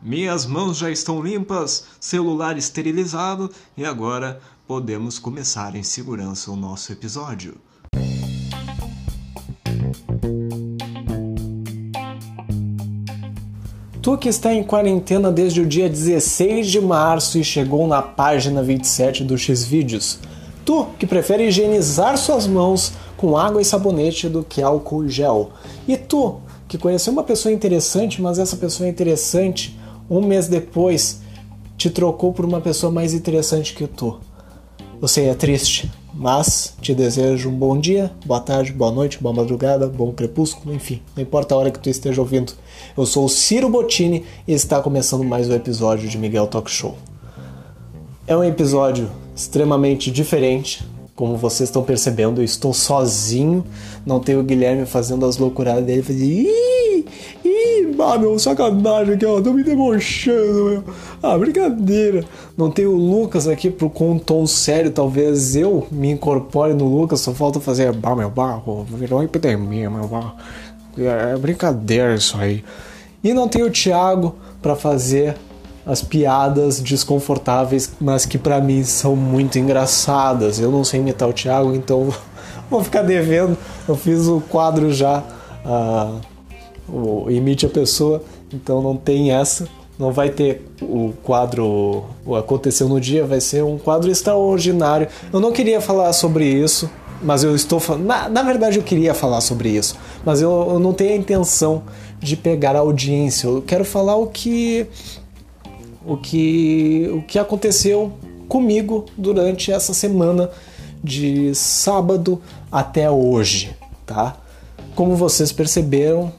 Minhas mãos já estão limpas, celular esterilizado e agora podemos começar em segurança o nosso episódio. Tu que está em quarentena desde o dia 16 de março e chegou na página 27 do Xvideos. Tu que prefere higienizar suas mãos com água e sabonete do que álcool gel. E tu que conheceu uma pessoa interessante, mas essa pessoa interessante um mês depois te trocou por uma pessoa mais interessante que tu. Eu sei, é triste, mas te desejo um bom dia, boa tarde, boa noite, boa madrugada, bom crepúsculo, enfim, não importa a hora que tu esteja ouvindo. Eu sou o Ciro Bottini e está começando mais um episódio de Miguel Talk Show. É um episódio extremamente diferente, como vocês estão percebendo, eu estou sozinho, não tenho o Guilherme fazendo as loucuradas dele, fazendo ah, meu, sacanagem aqui, ó, tô me debochando, meu. Ah, brincadeira. Não tem o Lucas aqui pro, com um tom sério, talvez eu me incorpore no Lucas, só falta fazer bah, meu barro, virou epidemia, meu barro. É, é brincadeira isso aí. E não tem o Thiago para fazer as piadas desconfortáveis, mas que para mim são muito engraçadas. Eu não sei imitar o Thiago, então vou ficar devendo. Eu fiz o quadro já. Uh, o imite a pessoa, então não tem essa. Não vai ter o quadro o aconteceu no dia, vai ser um quadro extraordinário. Eu não queria falar sobre isso, mas eu estou falando. Na, na verdade, eu queria falar sobre isso, mas eu, eu não tenho a intenção de pegar a audiência. Eu quero falar o que o que o que aconteceu comigo durante essa semana de sábado até hoje, tá? Como vocês perceberam,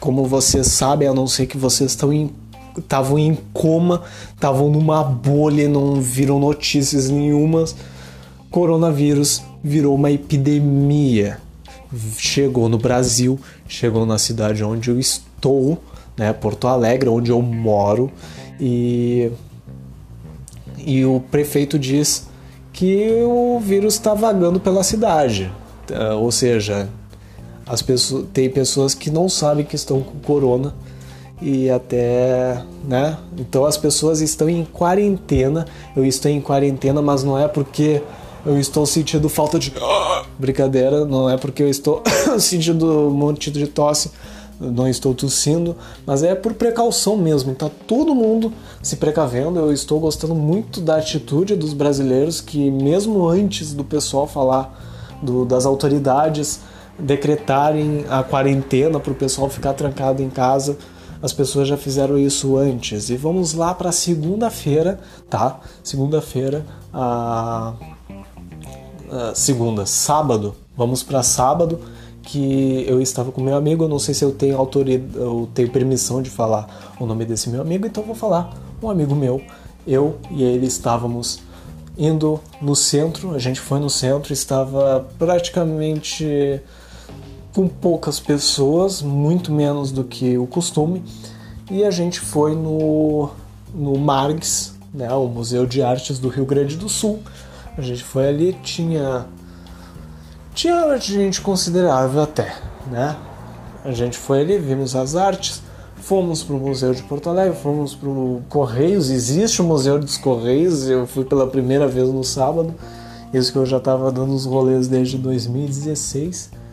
como vocês sabem, a não ser que vocês estão em estavam em coma, estavam numa bolha, não viram notícias nenhumas. Coronavírus virou uma epidemia. Chegou no Brasil, chegou na cidade onde eu estou, né, Porto Alegre, onde eu moro, e e o prefeito diz que o vírus está vagando pela cidade, ou seja, as pessoas, tem pessoas que não sabem que estão com corona e até, né? Então as pessoas estão em quarentena. Eu estou em quarentena, mas não é porque eu estou sentindo falta de brincadeira, não é porque eu estou sentindo um monte de tosse, não estou tossindo, mas é por precaução mesmo. Tá todo mundo se precavendo. Eu estou gostando muito da atitude dos brasileiros que mesmo antes do pessoal falar do, das autoridades decretarem a quarentena para o pessoal ficar trancado em casa. As pessoas já fizeram isso antes. E vamos lá para segunda-feira, tá? Segunda-feira, a... a segunda, sábado. Vamos para sábado que eu estava com meu amigo. Eu não sei se eu tenho autoridade, eu tenho permissão de falar o nome desse meu amigo, então vou falar. Um amigo meu, eu e ele estávamos indo no centro. A gente foi no centro, estava praticamente com poucas pessoas, muito menos do que o costume, e a gente foi no, no Margs, né, o Museu de Artes do Rio Grande do Sul. A gente foi ali, tinha tinha gente considerável até, né? A gente foi ali, vimos as artes, fomos para o Museu de Porto Alegre, fomos para o Correios, existe o Museu dos Correios, eu fui pela primeira vez no sábado, isso que eu já estava dando os rolês desde 2016.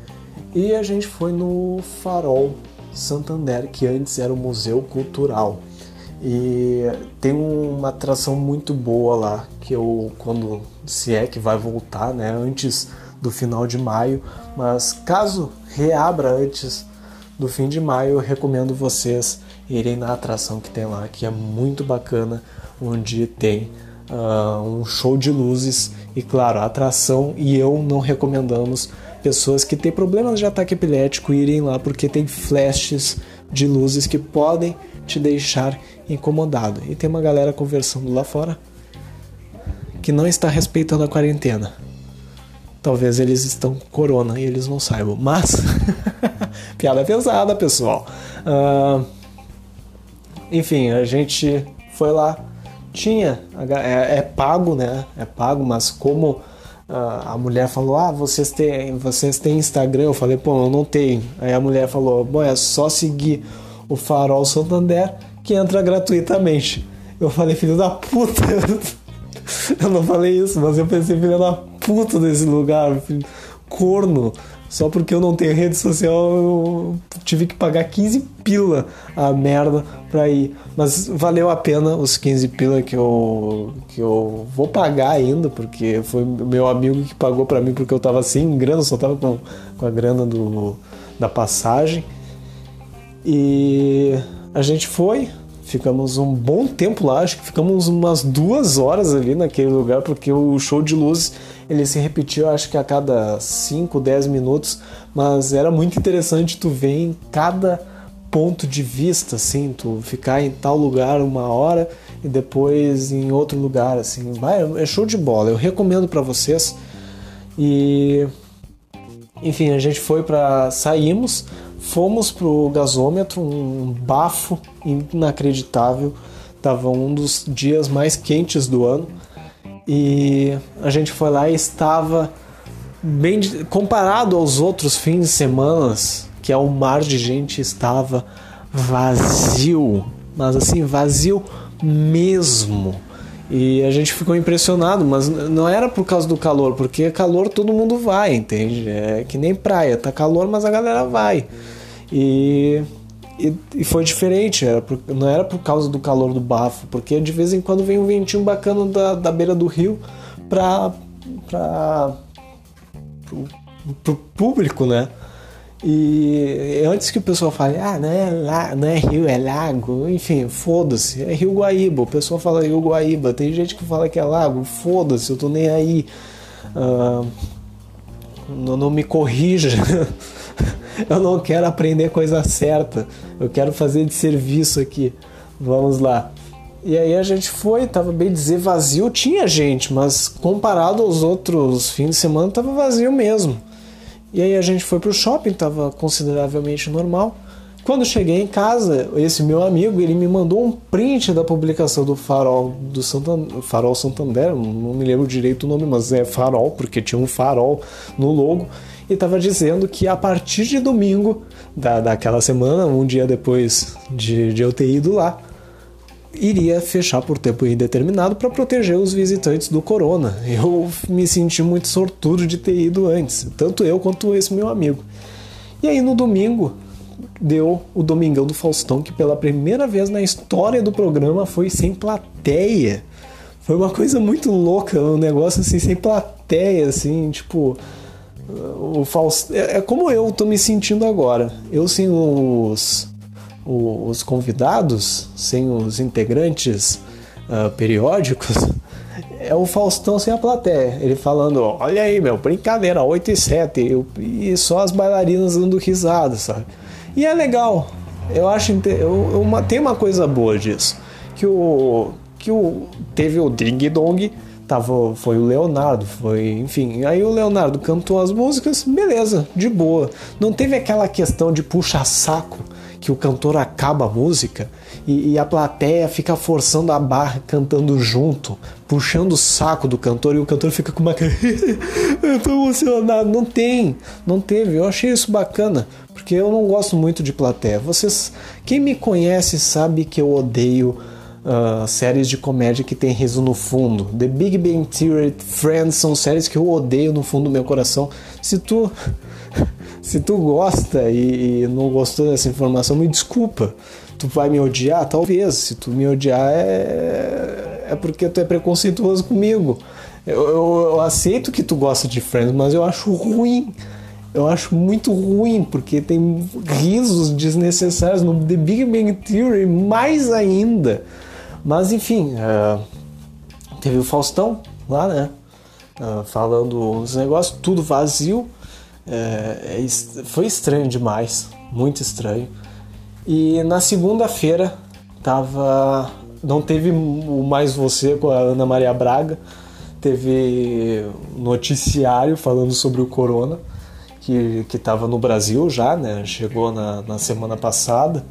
E a gente foi no Farol Santander, que antes era um museu cultural. E tem uma atração muito boa lá, que eu, quando se é que vai voltar, né, antes do final de maio, mas caso reabra antes do fim de maio, eu recomendo vocês irem na atração que tem lá, que é muito bacana, onde tem uh, um show de luzes e, claro, a atração e eu não recomendamos pessoas que têm problemas de ataque epilético irem lá porque tem flashes de luzes que podem te deixar incomodado. E tem uma galera conversando lá fora que não está respeitando a quarentena. Talvez eles estão corona e eles não saibam. Mas, piada pesada, pessoal. Uh, enfim, a gente foi lá. Tinha, é, é pago, né? É pago, mas como a mulher falou: Ah, vocês têm, vocês têm Instagram? Eu falei: Pô, eu não tenho. Aí a mulher falou: Bom, é só seguir o Farol Santander que entra gratuitamente. Eu falei, filho da puta. Eu não falei isso, mas eu pensei, filho da puta desse lugar, filho, corno. Só porque eu não tenho rede social, eu tive que pagar 15 pila a merda pra ir. Mas valeu a pena os 15 pila que eu, que eu vou pagar ainda, porque foi meu amigo que pagou pra mim, porque eu tava sem grana, só tava com, com a grana do, da passagem. E a gente foi, ficamos um bom tempo lá, acho que ficamos umas duas horas ali naquele lugar, porque o show de luzes ele se repetiu acho que a cada 5, 10 minutos, mas era muito interessante tu ver em cada ponto de vista, assim, tu ficar em tal lugar uma hora e depois em outro lugar, assim, vai, é show de bola, eu recomendo para vocês. E enfim, a gente foi para saímos, fomos pro gasômetro, um bafo inacreditável. Tava um dos dias mais quentes do ano. E a gente foi lá e estava bem comparado aos outros fins de semana, que um mar de gente, estava vazio, mas assim, vazio mesmo. E a gente ficou impressionado, mas não era por causa do calor, porque calor todo mundo vai, entende? É que nem praia, tá calor, mas a galera vai. E, e, e foi diferente, era por, não era por causa do calor do bafo, porque de vez em quando vem um ventinho bacana da, da beira do rio pra, pra, pro, pro público, né? E antes que o pessoal fale, ah, não é, la, não é rio, é lago, enfim, foda-se, é Rio Guaíba. O pessoal fala Rio Guaíba, tem gente que fala que é lago, foda-se, eu tô nem aí. Uh, não, não me corrija, eu não quero aprender coisa certa, eu quero fazer de serviço aqui. Vamos lá. E aí a gente foi, tava bem dizer vazio, tinha gente, mas comparado aos outros fins de semana, tava vazio mesmo. E aí a gente foi pro shopping, estava consideravelmente normal. Quando cheguei em casa, esse meu amigo ele me mandou um print da publicação do Farol do Santander, Farol Santander, não me lembro direito o nome, mas é Farol porque tinha um farol no logo e estava dizendo que a partir de domingo da, daquela semana, um dia depois de, de eu ter ido lá, iria fechar por tempo indeterminado para proteger os visitantes do corona. Eu me senti muito sortudo de ter ido antes, tanto eu quanto esse meu amigo. E aí no domingo deu o Domingão do Faustão, que pela primeira vez na história do programa foi sem plateia. Foi uma coisa muito louca, um negócio assim sem plateia, assim, tipo o Faustão, é, é como eu tô me sentindo agora. Eu sem os os convidados, sem os integrantes uh, periódicos, é o Faustão sem a plateia. Ele falando: Olha aí, meu, brincadeira, 8 e 7, eu, e só as bailarinas dando risada, sabe? E é legal. Eu acho. Eu, uma, tem uma coisa boa disso. Que o. Que o. Teve o Ding Dong. Tava, foi o Leonardo, foi, enfim. Aí o Leonardo cantou as músicas, beleza, de boa. Não teve aquela questão de puxa-saco que o cantor acaba a música e, e, a plateia fica forçando a barra cantando junto, puxando o saco do cantor e o cantor fica com uma eu tô emocionado. Não tem, não teve. Eu achei isso bacana, porque eu não gosto muito de plateia. Vocês, quem me conhece sabe que eu odeio. Uh, séries de comédia que tem riso no fundo. The Big Bang Theory, Friends são séries que eu odeio no fundo do meu coração. Se tu se tu gosta e, e, não gostou dessa informação, me desculpa. Tu vai me odiar? Talvez. Se tu me odiar, é, é porque tu é preconceituoso comigo. Eu, eu, eu aceito que tu gosta de Friends, mas eu acho ruim. Eu acho muito ruim, porque tem risos desnecessários no The Big Bang Theory, mais ainda. Mas enfim, uh, teve o Faustão lá, né? Uh, falando uns negócios, tudo vazio. É, é, foi estranho demais, muito estranho. E na segunda-feira tava, não teve o mais você com a Ana Maria Braga, teve noticiário falando sobre o corona que que estava no Brasil já, né? Chegou na, na semana passada,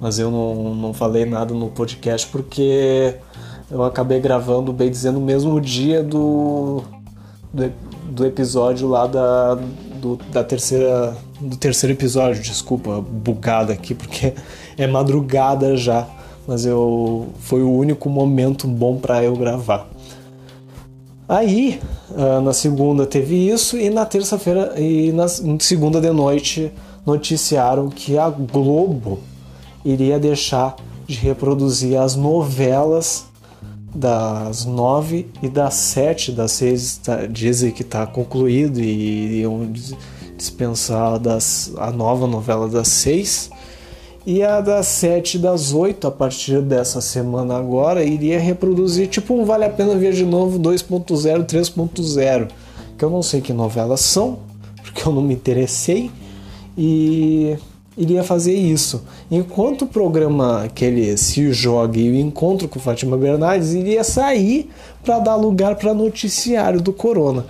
mas eu não, não falei nada no podcast porque eu acabei gravando bem dizendo no mesmo dia do, do, do episódio lá da do, da terceira, do terceiro episódio, desculpa, bugada aqui, porque é madrugada já mas eu foi o único momento bom para eu gravar. Aí, uh, na segunda teve isso e na terça-feira e na segunda de noite noticiaram que a Globo iria deixar de reproduzir as novelas das nove e das sete, das seis tá, dizem que está concluído e iam dispensar das, a nova novela das seis. E a das 7 das 8 a partir dessa semana agora iria reproduzir tipo um Vale a Pena Ver de Novo 2.0, 3.0 que eu não sei que novelas são porque eu não me interessei. E iria fazer isso. Enquanto o programa aquele Se Jogue e o Encontro com Fátima Bernardes iria sair para dar lugar para noticiário do Corona.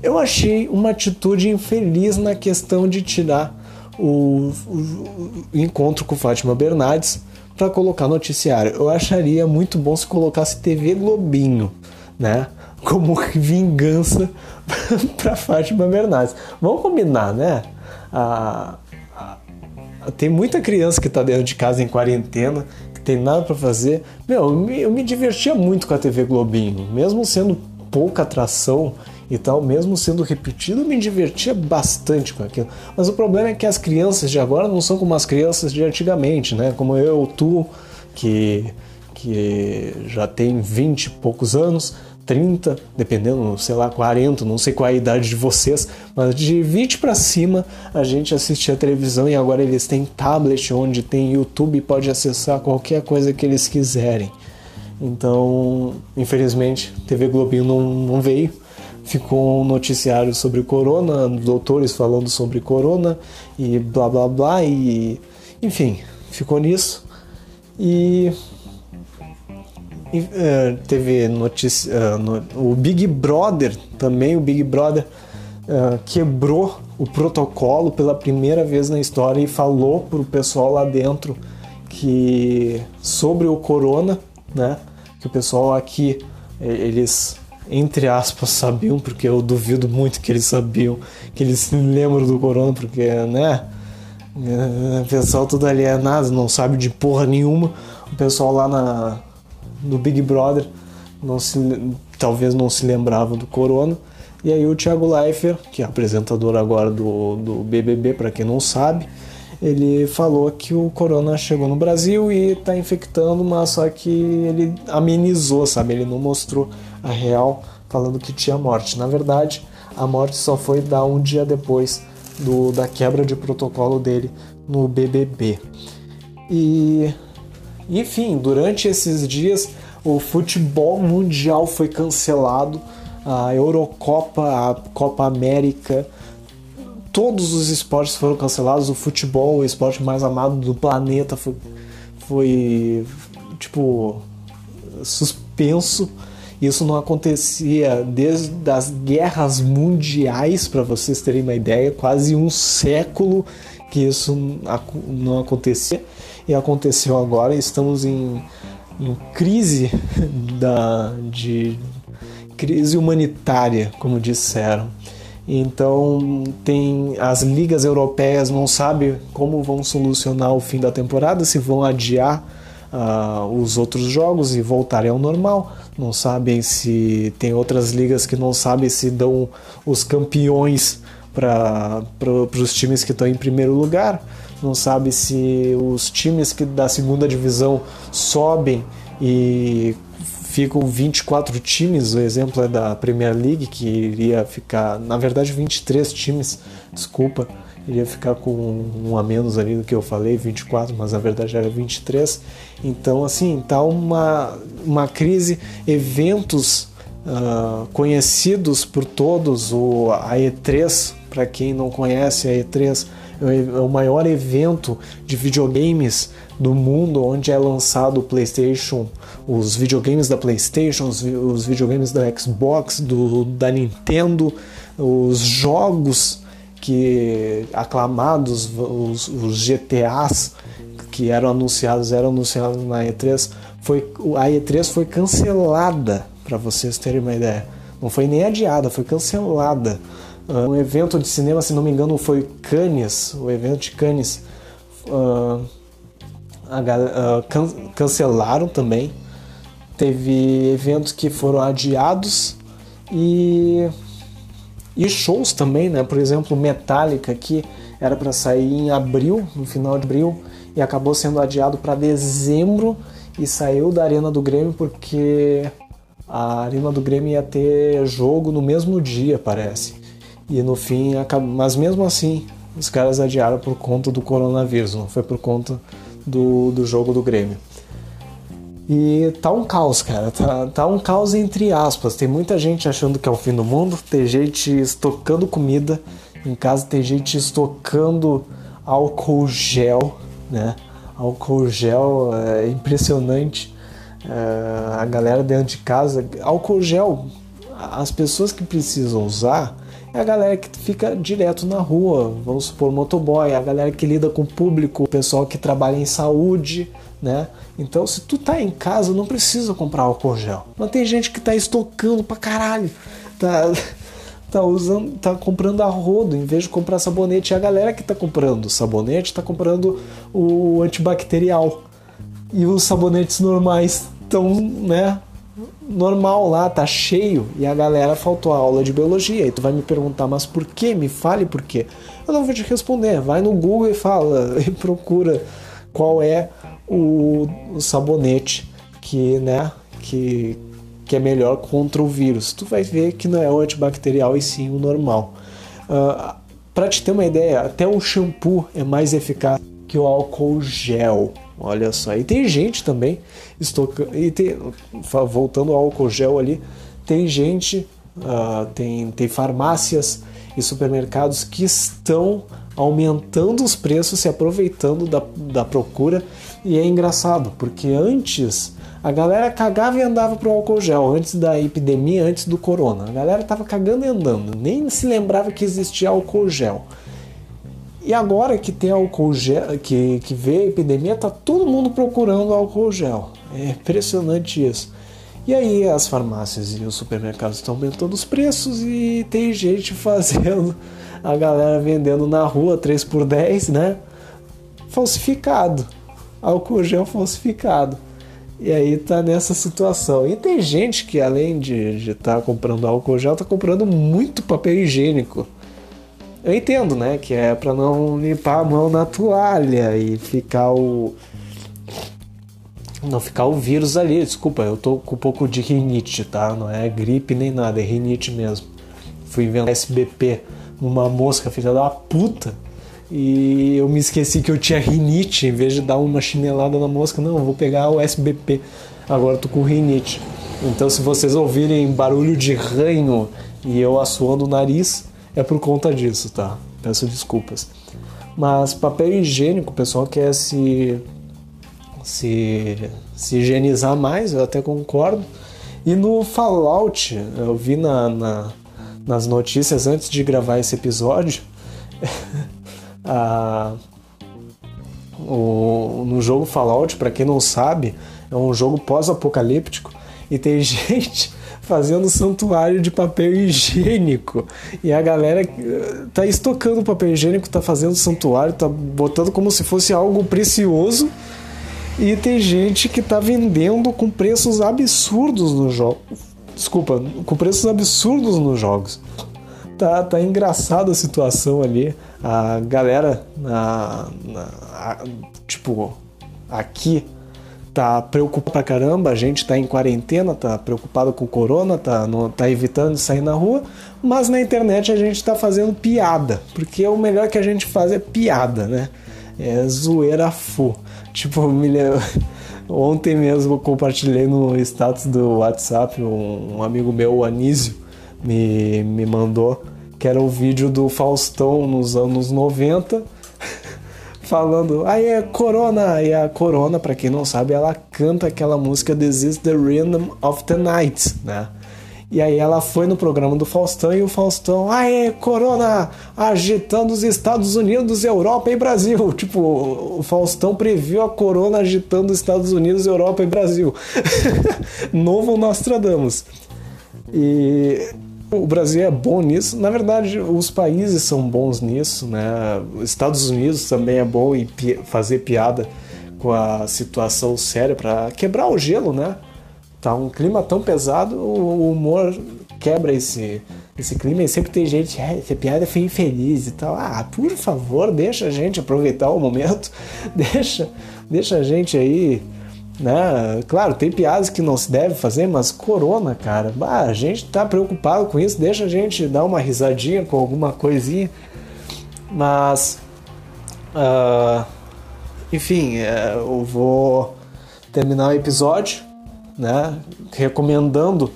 Eu achei uma atitude infeliz na questão de tirar o, o, o encontro com Fátima Bernardes para colocar noticiário. Eu acharia muito bom se colocasse TV Globinho, né? Como vingança para Fátima Bernardes. Vamos combinar, né? Tem muita criança que está dentro de casa em quarentena, que tem nada para fazer. Meu, eu me, eu me divertia muito com a TV Globinho, mesmo sendo pouca atração e tal, mesmo sendo repetido, eu me divertia bastante com aquilo. Mas o problema é que as crianças de agora não são como as crianças de antigamente, né? Como eu, tu, que, que já tem 20 e poucos anos, 30, dependendo, sei lá, 40, não sei qual é a idade de vocês, mas de 20 para cima a gente assistia televisão e agora eles têm tablet onde tem YouTube e pode acessar qualquer coisa que eles quiserem. Então, infelizmente, TV Globinho não, não veio ficou um noticiário sobre corona, doutores falando sobre corona e blá blá blá e enfim, ficou nisso. E, e uh, teve notícia no, o Big Brother também, o Big Brother uh, quebrou o protocolo pela primeira vez na história e falou pro pessoal lá dentro que sobre o corona, né? Que o pessoal aqui eles entre aspas, sabiam, porque eu duvido muito que eles sabiam, que eles se lembram do corona, porque, né? O pessoal tudo alienado, não sabe de porra nenhuma. O pessoal lá na, no Big Brother não se, talvez não se lembrava do corona. E aí o Thiago Leifert, que é apresentador agora do, do BBB, para quem não sabe, ele falou que o corona chegou no Brasil e está infectando, mas só que ele amenizou, sabe? Ele não mostrou a real falando que tinha morte. Na verdade, a morte só foi dar um dia depois do, da quebra de protocolo dele no BBB. E, enfim, durante esses dias o futebol mundial foi cancelado, a Eurocopa, a Copa América, todos os esportes foram cancelados. O futebol, o esporte mais amado do planeta, foi, foi tipo suspenso. Isso não acontecia desde as guerras mundiais, para vocês terem uma ideia, quase um século que isso não acontecia e aconteceu agora. Estamos em, em crise da, de crise humanitária, como disseram. Então tem as ligas europeias não sabem como vão solucionar o fim da temporada, se vão adiar uh, os outros jogos e voltarem ao normal. Não sabem se tem outras ligas que não sabem se dão os campeões para os times que estão em primeiro lugar. Não sabe se os times que da segunda divisão sobem e ficam 24 times, o exemplo é da Premier League, que iria ficar, na verdade, 23 times, desculpa, iria ficar com um a menos ali do que eu falei, 24, mas na verdade era 23. Então, assim, tá uma, uma crise, eventos uh, conhecidos por todos, o, a E3, para quem não conhece, a E3 é o maior evento de videogames do mundo onde é lançado o PlayStation, os videogames da PlayStation, os, os videogames da Xbox, do, da Nintendo, os jogos que aclamados, os, os GTAs que eram anunciados, eram anunciados na E3, foi, a E3 foi cancelada, para vocês terem uma ideia. Não foi nem adiada, foi cancelada. Uh, um evento de cinema, se não me engano, foi Cannes, o evento de Cannes. Uh, a, uh, can, cancelaram também. Teve eventos que foram adiados e, e shows também, né? Por exemplo, Metallica que era para sair em abril, no final de abril, e acabou sendo adiado para dezembro e saiu da Arena do Grêmio porque a Arena do Grêmio ia ter jogo no mesmo dia, parece. E no fim, mas mesmo assim, os caras adiaram por conta do coronavírus, não foi por conta do, do jogo do Grêmio. E tá um caos, cara. Tá, tá um caos entre aspas. Tem muita gente achando que é o fim do mundo, tem gente estocando comida em casa, tem gente estocando álcool gel, né? Álcool gel é impressionante. É, a galera dentro de casa, álcool gel, as pessoas que precisam usar é a galera que fica direto na rua, vamos supor, motoboy, a galera que lida com o público, o pessoal que trabalha em saúde, né? Então, se tu tá em casa, não precisa comprar álcool gel. Mas tem gente que tá estocando pra caralho, tá, tá usando, tá comprando a rodo em vez de comprar sabonete. E a galera que tá comprando sabonete tá comprando o antibacterial. E os sabonetes normais estão, né, normal lá, tá cheio, e a galera faltou a aula de biologia. E tu vai me perguntar, mas por que? Me fale por quê. Eu não vou te responder. Vai no Google e fala, e procura qual é o, o sabonete que, né, que, que é melhor contra o vírus. Tu vai ver que não é o antibacterial e sim o normal. Uh, ah, Para te ter uma ideia, até o shampoo é mais eficaz que o álcool gel. Olha só, e tem gente também estocando. E tem, voltando ao álcool gel ali, tem gente, uh, tem, tem farmácias e supermercados que estão aumentando os preços, se aproveitando da, da procura. E é engraçado, porque antes a galera cagava e andava pro álcool gel, antes da epidemia, antes do corona. A galera tava cagando e andando, nem se lembrava que existia álcool gel. E agora que tem álcool gel, que, que veio a epidemia, tá todo mundo procurando álcool gel. É impressionante isso. E aí as farmácias e os supermercados estão aumentando os preços e tem gente fazendo, a galera vendendo na rua 3 por 10, né? Falsificado. Álcool gel falsificado. E aí tá nessa situação. E tem gente que além de estar tá comprando álcool gel, tá comprando muito papel higiênico. Eu entendo, né? Que é para não limpar a mão na toalha e ficar o. Não ficar o vírus ali. Desculpa, eu tô com um pouco de rinite, tá? Não é gripe nem nada, é rinite mesmo. Fui inventar SBP numa mosca filha da puta. E eu me esqueci que eu tinha rinite. Em vez de dar uma chinelada na mosca, não, vou pegar o SBP. Agora eu tô com rinite. Então, se vocês ouvirem barulho de ranho e eu assoando o nariz, é por conta disso, tá? Peço desculpas. Mas papel higiênico, o pessoal quer se, se, se higienizar mais, eu até concordo. E no Fallout, eu vi na, na nas notícias antes de gravar esse episódio, a, o, no jogo Fallout, para quem não sabe, é um jogo pós-apocalíptico e tem gente fazendo santuário de papel higiênico. E a galera eh, tá estocando papel higiênico, tá fazendo santuário, tá botando como se fosse algo precioso. E tem gente que tá vendendo com preços absurdos nos jogos. Desculpa, com preços absurdos nos jogos. Tá, tá engraçada a situação ali. A galera, na, a, tipo, aqui tá preocupado pra caramba, a gente tá em quarentena, tá preocupado com o corona, tá, não, tá evitando de sair na rua, mas na internet a gente tá fazendo piada, porque o melhor que a gente faz é piada, né? É zoeira fu. Tipo, me lembro... ontem mesmo eu compartilhei no status do WhatsApp, um, um amigo meu, o Anísio, me, me mandou, que era o vídeo do Faustão nos anos 90 falando, aí é Corona, e a Corona, para quem não sabe, ela canta aquela música This is the Rhythm of the Night, né? E aí ela foi no programa do Faustão e o Faustão, aê, Corona, agitando os Estados Unidos, Europa e Brasil. Tipo, o Faustão previu a Corona agitando os Estados Unidos, Europa e Brasil. Novo Nostradamus. E o Brasil é bom nisso. Na verdade, os países são bons nisso, né? Estados Unidos também é bom em fazer piada com a situação séria para quebrar o gelo, né? Tá um clima tão pesado, o humor quebra esse, esse clima e sempre tem gente, é, essa piada foi infeliz e tal. Ah, por favor, deixa a gente aproveitar o momento, deixa, deixa a gente aí, né? Claro, tem piadas que não se deve fazer, mas corona, cara, bah, a gente tá preocupado com isso, deixa a gente dar uma risadinha com alguma coisinha, mas. Uh, enfim, é, eu vou terminar o episódio, né? Recomendando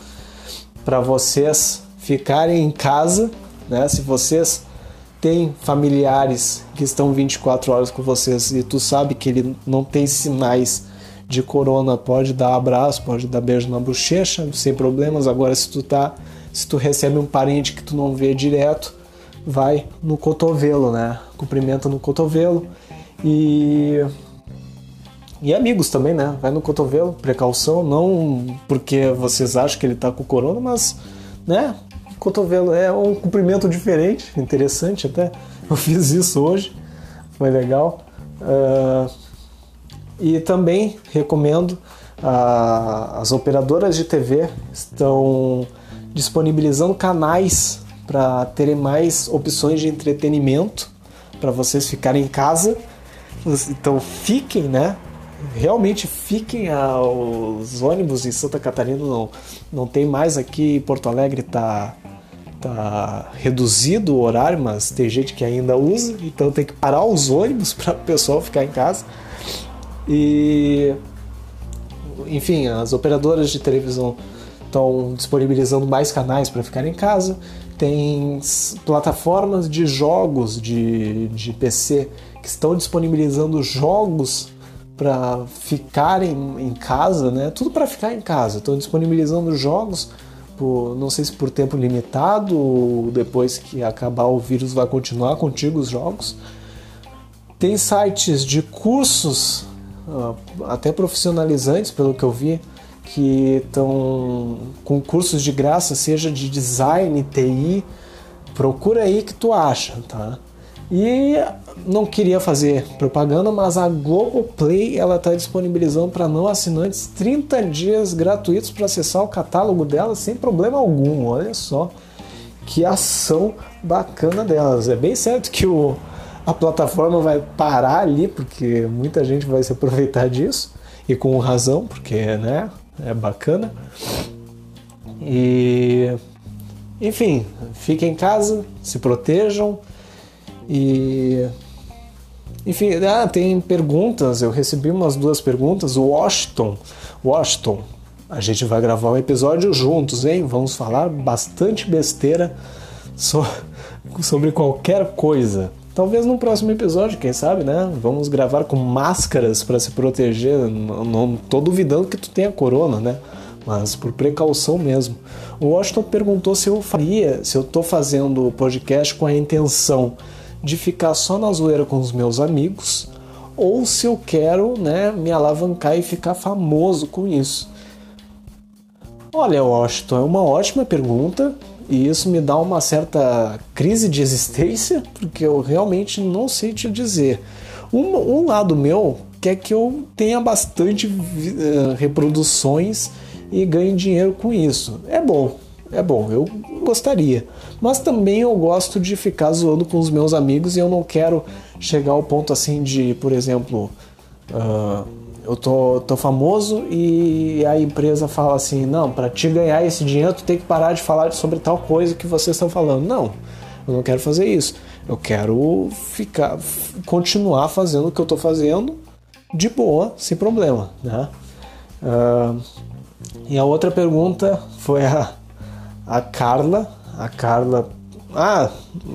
para vocês ficarem em casa, né? Se vocês têm familiares que estão 24 horas com vocês e tu sabe que ele não tem sinais de corona, pode dar abraço, pode dar beijo na bochecha, sem problemas. Agora se tu tá, se tu recebe um parente que tu não vê direto, vai no cotovelo, né? Cumprimenta no cotovelo e e amigos também, né? Vai no cotovelo, precaução, não porque vocês acham que ele tá com corona, mas, né? Cotovelo é um cumprimento diferente, interessante até. Eu fiz isso hoje, foi legal. Uh, e também recomendo uh, as operadoras de TV estão disponibilizando canais para terem mais opções de entretenimento para vocês ficarem em casa então fiquem, né? Realmente fiquem os ônibus em Santa Catarina não, não tem mais aqui em Porto Alegre tá tá reduzido o horário, mas tem gente que ainda usa, então tem que parar os ônibus para o pessoal ficar em casa. E enfim, as operadoras de televisão estão disponibilizando mais canais para ficar em casa. Tem plataformas de jogos de, de PC que estão disponibilizando jogos para ficarem em casa, né? Tudo para ficar em casa. Estão disponibilizando jogos, por, não sei se por tempo limitado ou depois que acabar o vírus vai continuar contigo os jogos. Tem sites de cursos, até profissionalizantes, pelo que eu vi, que estão com cursos de graça, seja de design, TI. Procura aí que tu acha, tá? E não queria fazer propaganda, mas a Globoplay ela está disponibilizando para não assinantes 30 dias gratuitos para acessar o catálogo dela sem problema algum. Olha só que ação bacana delas. É bem certo que o, a plataforma vai parar ali, porque muita gente vai se aproveitar disso, e com razão, porque né, é bacana. E enfim, fiquem em casa, se protejam e enfim, ah, tem perguntas. Eu recebi umas duas perguntas. O Washington, Washington, a gente vai gravar um episódio juntos, hein? Vamos falar bastante besteira so, sobre qualquer coisa. Talvez no próximo episódio, quem sabe, né? Vamos gravar com máscaras para se proteger. Não, não tô duvidando que tu tenha corona, né? Mas por precaução mesmo. O Washington perguntou se eu faria, se eu tô fazendo o podcast com a intenção de ficar só na zoeira com os meus amigos ou se eu quero né, me alavancar e ficar famoso com isso. Olha, Washington, é uma ótima pergunta e isso me dá uma certa crise de existência porque eu realmente não sei te dizer. Um, um lado meu quer que eu tenha bastante uh, reproduções e ganhe dinheiro com isso. É bom, é bom, eu gostaria. Mas também eu gosto de ficar zoando com os meus amigos e eu não quero chegar ao ponto assim de, por exemplo, uh, eu tô, tô famoso e a empresa fala assim: não, para te ganhar esse dinheiro, tu tem que parar de falar sobre tal coisa que vocês estão falando. Não, eu não quero fazer isso. Eu quero ficar, continuar fazendo o que eu tô fazendo de boa, sem problema, né? Uh, e a outra pergunta foi a a Carla, a Carla. Ah,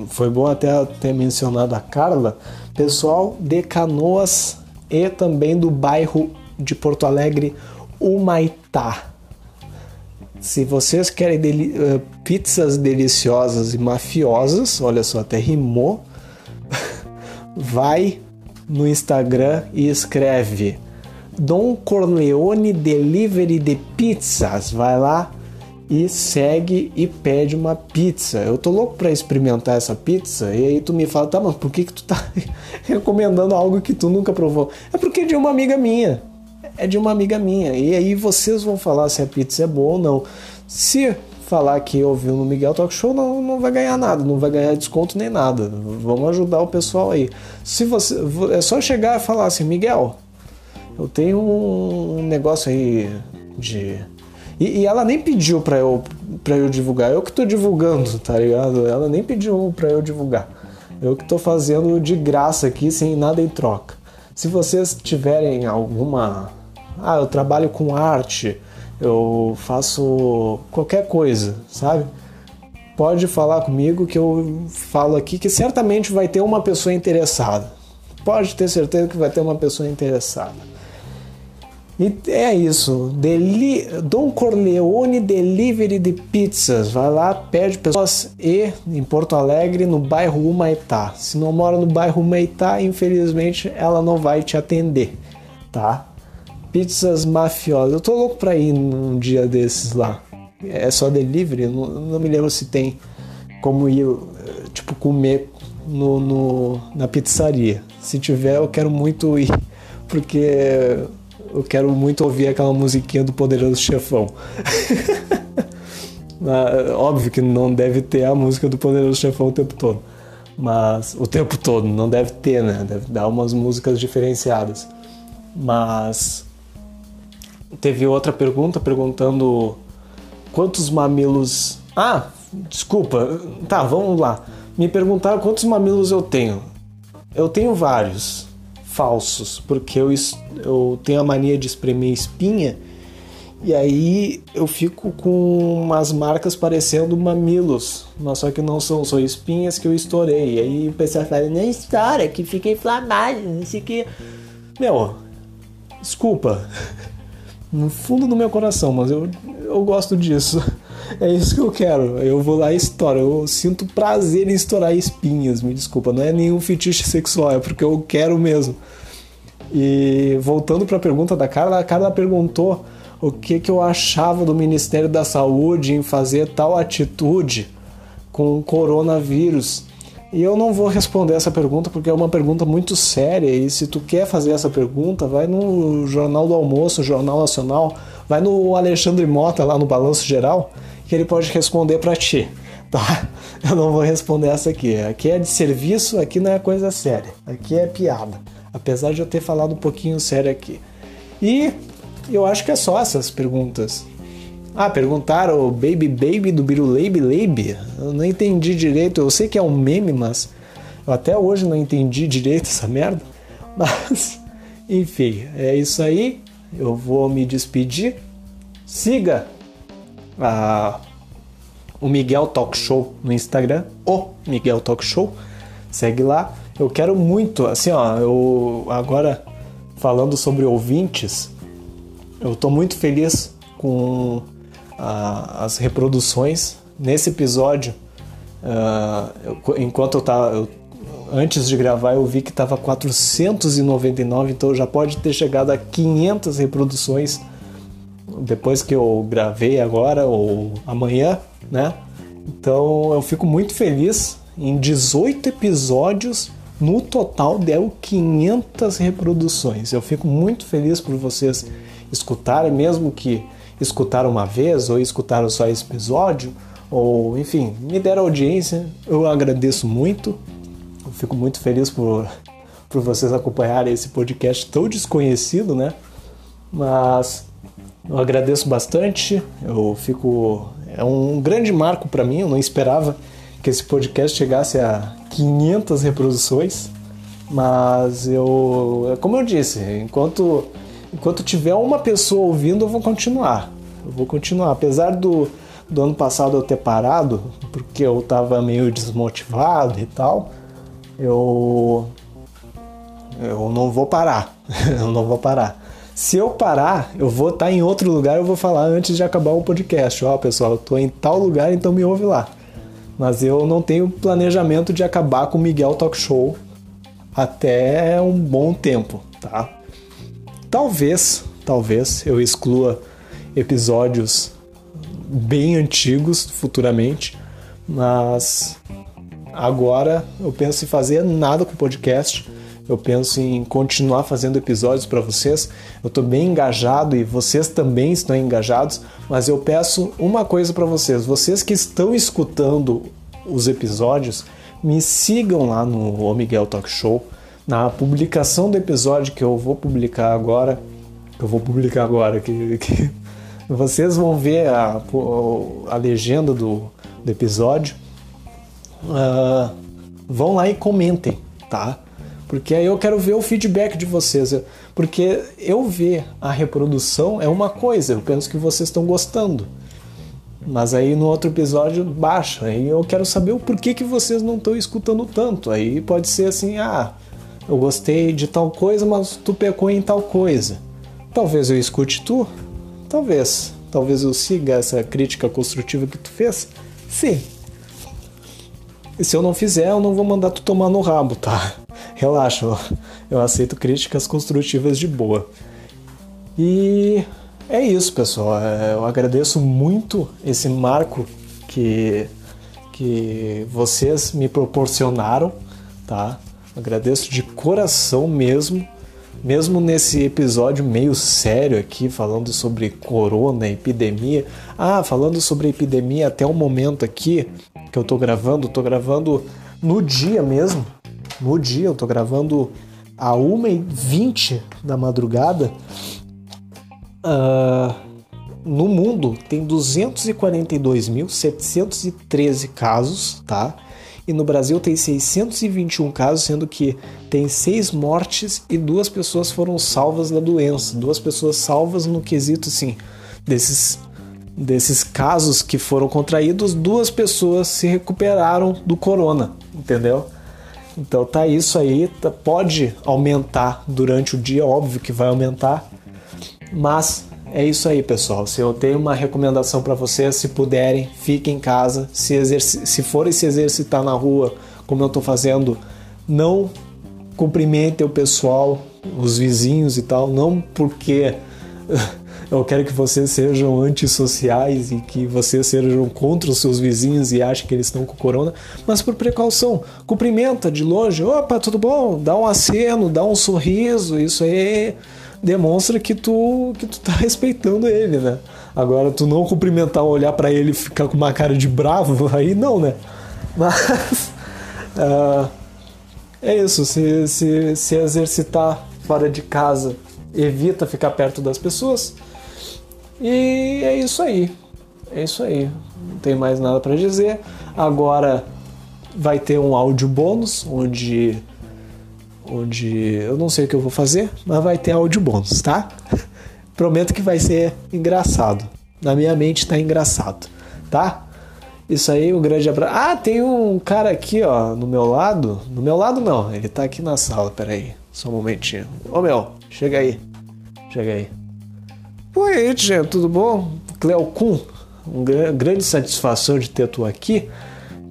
foi bom até ter mencionado a Carla. Pessoal de Canoas e também do bairro de Porto Alegre, Humaitá. Se vocês querem deli uh, pizzas deliciosas e mafiosas, olha só, até rimou, vai no Instagram e escreve Dom Corleone Delivery de Pizzas. Vai lá e segue e pede uma pizza. Eu tô louco para experimentar essa pizza e aí tu me fala, tá, mas por que que tu tá recomendando algo que tu nunca provou? É porque é de uma amiga minha. É de uma amiga minha. E aí vocês vão falar se a pizza é boa ou não. Se falar que ouviu no Miguel Talk Show, não, não vai ganhar nada, não vai ganhar desconto nem nada. Vamos ajudar o pessoal aí. Se você é só chegar e falar assim, Miguel, eu tenho um negócio aí de e, e ela nem pediu pra eu, pra eu divulgar, eu que tô divulgando, tá ligado? Ela nem pediu pra eu divulgar. Eu que tô fazendo de graça aqui, sem nada em troca. Se vocês tiverem alguma. Ah, eu trabalho com arte, eu faço qualquer coisa, sabe? Pode falar comigo que eu falo aqui que certamente vai ter uma pessoa interessada. Pode ter certeza que vai ter uma pessoa interessada. E é isso. Deli Dom Corleone Delivery de Pizzas. Vai lá, pede pessoas e em Porto Alegre, no bairro Humaitá. Se não mora no bairro Humaitá, infelizmente ela não vai te atender, tá? Pizzas mafiosas. Eu tô louco pra ir num dia desses lá. É só delivery? Não, não me lembro se tem como ir, tipo, comer no, no, na pizzaria. Se tiver, eu quero muito ir, porque eu quero muito ouvir aquela musiquinha do Poderoso Chefão. Óbvio que não deve ter a música do Poderoso Chefão o tempo todo. Mas o tempo todo, não deve ter, né? Deve dar umas músicas diferenciadas. Mas teve outra pergunta perguntando quantos mamilos. Ah, desculpa. Tá, vamos lá. Me perguntaram quantos mamilos eu tenho. Eu tenho vários falsos, porque eu, eu tenho a mania de espremer espinha e aí eu fico com umas marcas parecendo mamilos, mas só que não são, são espinhas que eu estourei. E aí o pessoal fala, não estoura, que fica inflamado, não sei o que. Meu, desculpa, no fundo do meu coração, mas eu, eu gosto disso. É isso que eu quero. Eu vou lá e estouro. Eu sinto prazer em estourar espinhas, me desculpa. Não é nenhum fetiche sexual, é porque eu quero mesmo. E voltando para a pergunta da Carla, a Carla perguntou o que, que eu achava do Ministério da Saúde em fazer tal atitude com o coronavírus. E eu não vou responder essa pergunta porque é uma pergunta muito séria. E se tu quer fazer essa pergunta, vai no Jornal do Almoço, Jornal Nacional, vai no Alexandre Mota lá no Balanço Geral, que ele pode responder para ti, tá? Eu não vou responder essa aqui. Aqui é de serviço, aqui não é coisa séria. Aqui é piada. Apesar de eu ter falado um pouquinho sério aqui. E eu acho que é só essas perguntas. Ah, perguntaram o Baby Baby do Biruleibe Leibe. Eu não entendi direito. Eu sei que é um meme, mas eu até hoje não entendi direito essa merda. Mas, enfim, é isso aí. Eu vou me despedir. Siga a, o Miguel Talk Show no Instagram, o Miguel Talk Show. Segue lá. Eu quero muito, assim, ó, eu agora falando sobre ouvintes, eu estou muito feliz com uh, as reproduções nesse episódio. Uh, eu, enquanto eu tava, eu, antes de gravar, eu vi que estava 499, então já pode ter chegado a 500 reproduções depois que eu gravei agora ou amanhã, né? Então eu fico muito feliz. Em 18 episódios, no total deu 500 reproduções. Eu fico muito feliz por vocês escutarem, mesmo que escutaram uma vez ou escutaram só esse episódio, ou enfim, me deram audiência. Eu agradeço muito. Eu fico muito feliz por, por vocês acompanharem esse podcast tão desconhecido, né? Mas eu agradeço bastante. Eu fico. É um grande marco para mim. Eu não esperava que esse podcast chegasse a 500 reproduções. Mas eu. Como eu disse, enquanto, enquanto tiver uma pessoa ouvindo, eu vou continuar. Eu vou continuar. Apesar do, do ano passado eu ter parado, porque eu tava meio desmotivado e tal, eu. Eu não vou parar. eu não vou parar. Se eu parar, eu vou estar tá em outro lugar, eu vou falar antes de acabar o podcast. Ó, oh, pessoal, eu tô em tal lugar, então me ouve lá. Mas eu não tenho planejamento de acabar com o Miguel Talk Show até um bom tempo, tá? Talvez, talvez eu exclua episódios bem antigos futuramente, mas agora eu penso em fazer nada com o podcast. Eu penso em continuar fazendo episódios para vocês. Eu estou bem engajado e vocês também estão engajados, mas eu peço uma coisa para vocês: vocês que estão escutando os episódios, me sigam lá no O Miguel Talk Show. Na publicação do episódio que eu vou publicar agora, eu vou publicar agora, que, que vocês vão ver a, a legenda do, do episódio. Uh, vão lá e comentem, tá? Porque aí eu quero ver o feedback de vocês. Porque eu ver a reprodução é uma coisa, eu penso que vocês estão gostando. Mas aí no outro episódio baixa. Aí eu quero saber o porquê que vocês não estão escutando tanto. Aí pode ser assim, ah, eu gostei de tal coisa, mas tu pecou em tal coisa. Talvez eu escute tu, talvez. Talvez eu siga essa crítica construtiva que tu fez. Sim. E se eu não fizer, eu não vou mandar tu tomar no rabo, tá? Relaxa, eu aceito críticas construtivas de boa. E é isso, pessoal. É, eu agradeço muito esse marco que, que vocês me proporcionaram, tá? Agradeço de coração mesmo, mesmo nesse episódio meio sério aqui, falando sobre corona, epidemia. Ah, falando sobre epidemia até o momento aqui que eu tô gravando, tô gravando no dia mesmo. No dia, eu tô gravando a 1h20 da madrugada Uh, no mundo tem 242.713 casos, tá? E no Brasil tem 621 casos, sendo que tem seis mortes e duas pessoas foram salvas da doença. Duas pessoas salvas no quesito, assim, desses, desses casos que foram contraídos, duas pessoas se recuperaram do corona, entendeu? Então tá isso aí, tá, pode aumentar durante o dia, óbvio que vai aumentar, mas é isso aí, pessoal. Se eu tenho uma recomendação para vocês, se puderem, fiquem em casa. Se, se forem se exercitar na rua, como eu estou fazendo, não cumprimentem o pessoal, os vizinhos e tal, não porque eu quero que vocês sejam antissociais e que vocês sejam contra os seus vizinhos e achem que eles estão com corona, mas por precaução. Cumprimenta de longe, opa, tudo bom? Dá um aceno, dá um sorriso, isso aí demonstra que tu que tu tá respeitando ele, né? Agora tu não cumprimentar, olhar para ele e ficar com uma cara de bravo, aí não, né? Mas uh, é isso, se, se, se exercitar fora de casa, evita ficar perto das pessoas. E é isso aí. É isso aí. Não tem mais nada para dizer. Agora vai ter um áudio bônus onde onde eu não sei o que eu vou fazer, mas vai ter áudio bônus, tá? Prometo que vai ser engraçado. Na minha mente tá engraçado, tá? Isso aí, um grande abraço. Ah, tem um cara aqui, ó, no meu lado. No meu lado não, ele tá aqui na sala, peraí. Só um momentinho. Ô meu, chega aí. Chega aí. Oi, tia, tudo bom? Cleo Kuhn, uma grande satisfação de ter tu aqui.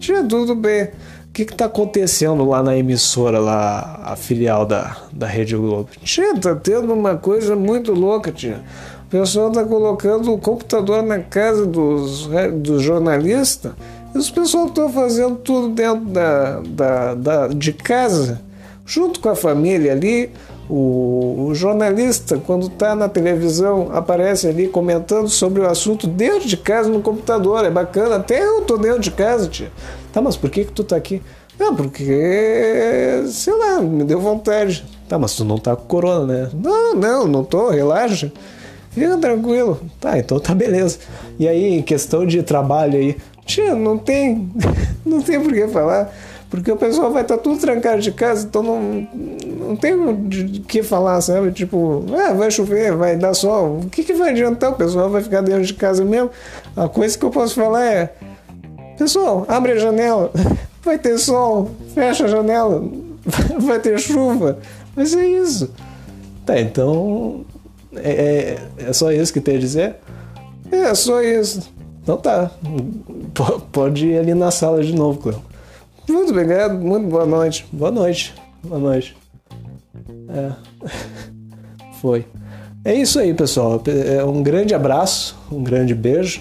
Tia, tudo bem que que tá acontecendo lá na emissora, lá, a filial da, da Rede Globo? Tia, tá tendo uma coisa muito louca, tia. O pessoal tá colocando o computador na casa dos, dos jornalistas e os pessoal estão fazendo tudo dentro da, da, da, de casa, junto com a família ali. O, o jornalista, quando está na televisão, aparece ali comentando sobre o assunto dentro de casa no computador. É bacana, até eu tô dentro de casa, tia. Tá, mas por que que tu tá aqui? Não, porque, sei lá, me deu vontade. Tá, mas tu não tá com corona, né? Não, não, não tô, relaxa. Fica tranquilo. Tá, então tá beleza. E aí, questão de trabalho aí, tia, não tem, não tem por que falar. Porque o pessoal vai estar tá tudo trancado de casa, então não, não tem o que falar, sabe? Tipo, ah, vai chover, vai dar sol. O que, que vai adiantar? O pessoal vai ficar dentro de casa mesmo. A coisa que eu posso falar é Pessoal, abre a janela. Vai ter sol. Fecha a janela. Vai ter chuva. Vai ser isso. Tá, então. É, é, é só isso que tem a dizer? É, só isso. Então tá. P pode ir ali na sala de novo, Cleo. Muito obrigado, muito boa noite. Boa noite. Boa noite. É. Foi. É isso aí, pessoal. É um grande abraço, um grande beijo.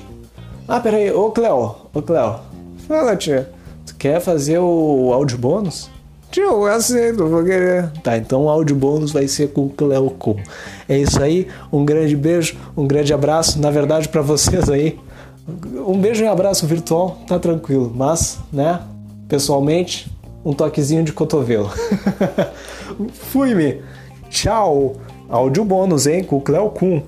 Ah, peraí, ô Cleo, ô Cleo. Fala, tia. Tu quer fazer o áudio bônus? Tio, eu aceito, vou querer. Tá, então o áudio bônus vai ser com o Cleo Com. É isso aí, um grande beijo, um grande abraço, na verdade, para vocês aí. Um beijo e um abraço virtual, tá tranquilo, mas, né, pessoalmente, um toquezinho de cotovelo. Fui-me. Tchau. Áudio bônus, hein, com o Cleo Kuhn.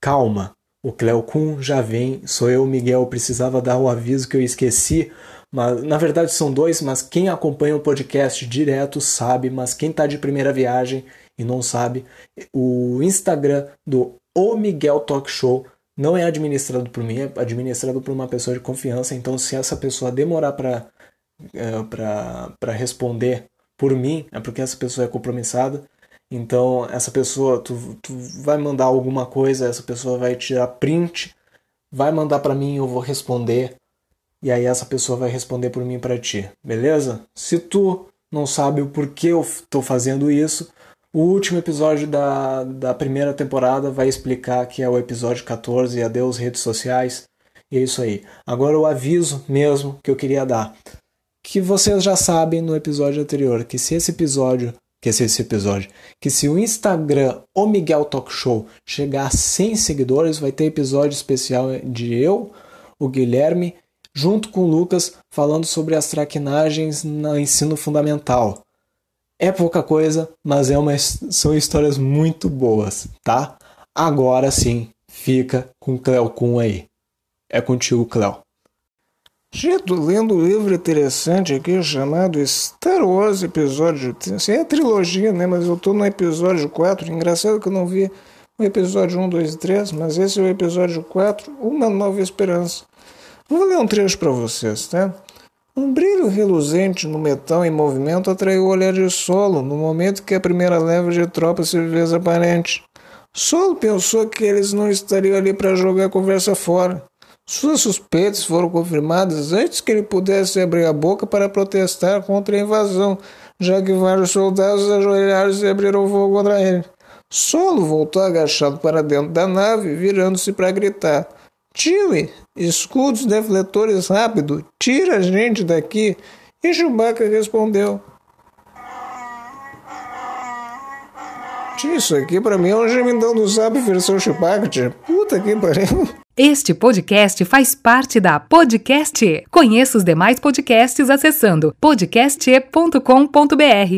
Calma, o Cleo Kuhn já vem, sou eu, Miguel, precisava dar o aviso que eu esqueci, mas na verdade são dois, mas quem acompanha o podcast direto sabe, mas quem está de primeira viagem e não sabe, o Instagram do O Miguel Talk Show não é administrado por mim, é administrado por uma pessoa de confiança, então se essa pessoa demorar para para responder por mim, é porque essa pessoa é compromissada. Então, essa pessoa, tu, tu vai mandar alguma coisa, essa pessoa vai tirar print, vai mandar para mim, eu vou responder, e aí essa pessoa vai responder por mim para ti, beleza? Se tu não sabe o porquê eu estou fazendo isso, o último episódio da, da primeira temporada vai explicar que é o episódio 14, adeus redes sociais, e é isso aí. Agora o aviso mesmo que eu queria dar, que vocês já sabem no episódio anterior, que se esse episódio que esse, esse episódio, que se o Instagram O Miguel Talk Show chegar a 100 seguidores, vai ter episódio especial de eu, o Guilherme, junto com o Lucas, falando sobre as traquinagens no ensino fundamental. É pouca coisa, mas é uma, são histórias muito boas, tá? Agora sim, fica com o Cleo Kuhn aí. É contigo, Cleo. Gente, lendo um livro interessante aqui chamado Star Wars Episódio. Assim, é a trilogia, né? Mas eu tô no episódio 4. Engraçado que eu não vi o episódio 1, 2 e 3, mas esse é o episódio 4, Uma Nova Esperança. Vou ler um trecho para vocês, tá? Um brilho reluzente no metal em movimento atraiu o olhar de Solo no momento que a primeira leva de tropas se fez aparente. Solo pensou que eles não estariam ali para jogar a conversa fora. Suas suspeitas foram confirmadas antes que ele pudesse abrir a boca para protestar contra a invasão, já que vários soldados ajoelharam e abriram fogo contra ele. Solo voltou agachado para dentro da nave, virando-se para gritar: Tile, escudos defletores rápido, tira a gente daqui! E Chewbacca respondeu: Isso aqui para mim é um gemidão do Zap versão Chewbacca, Puta que pariu. Este podcast faz parte da Podcast. Conheça os demais podcasts acessando podcast.com.br.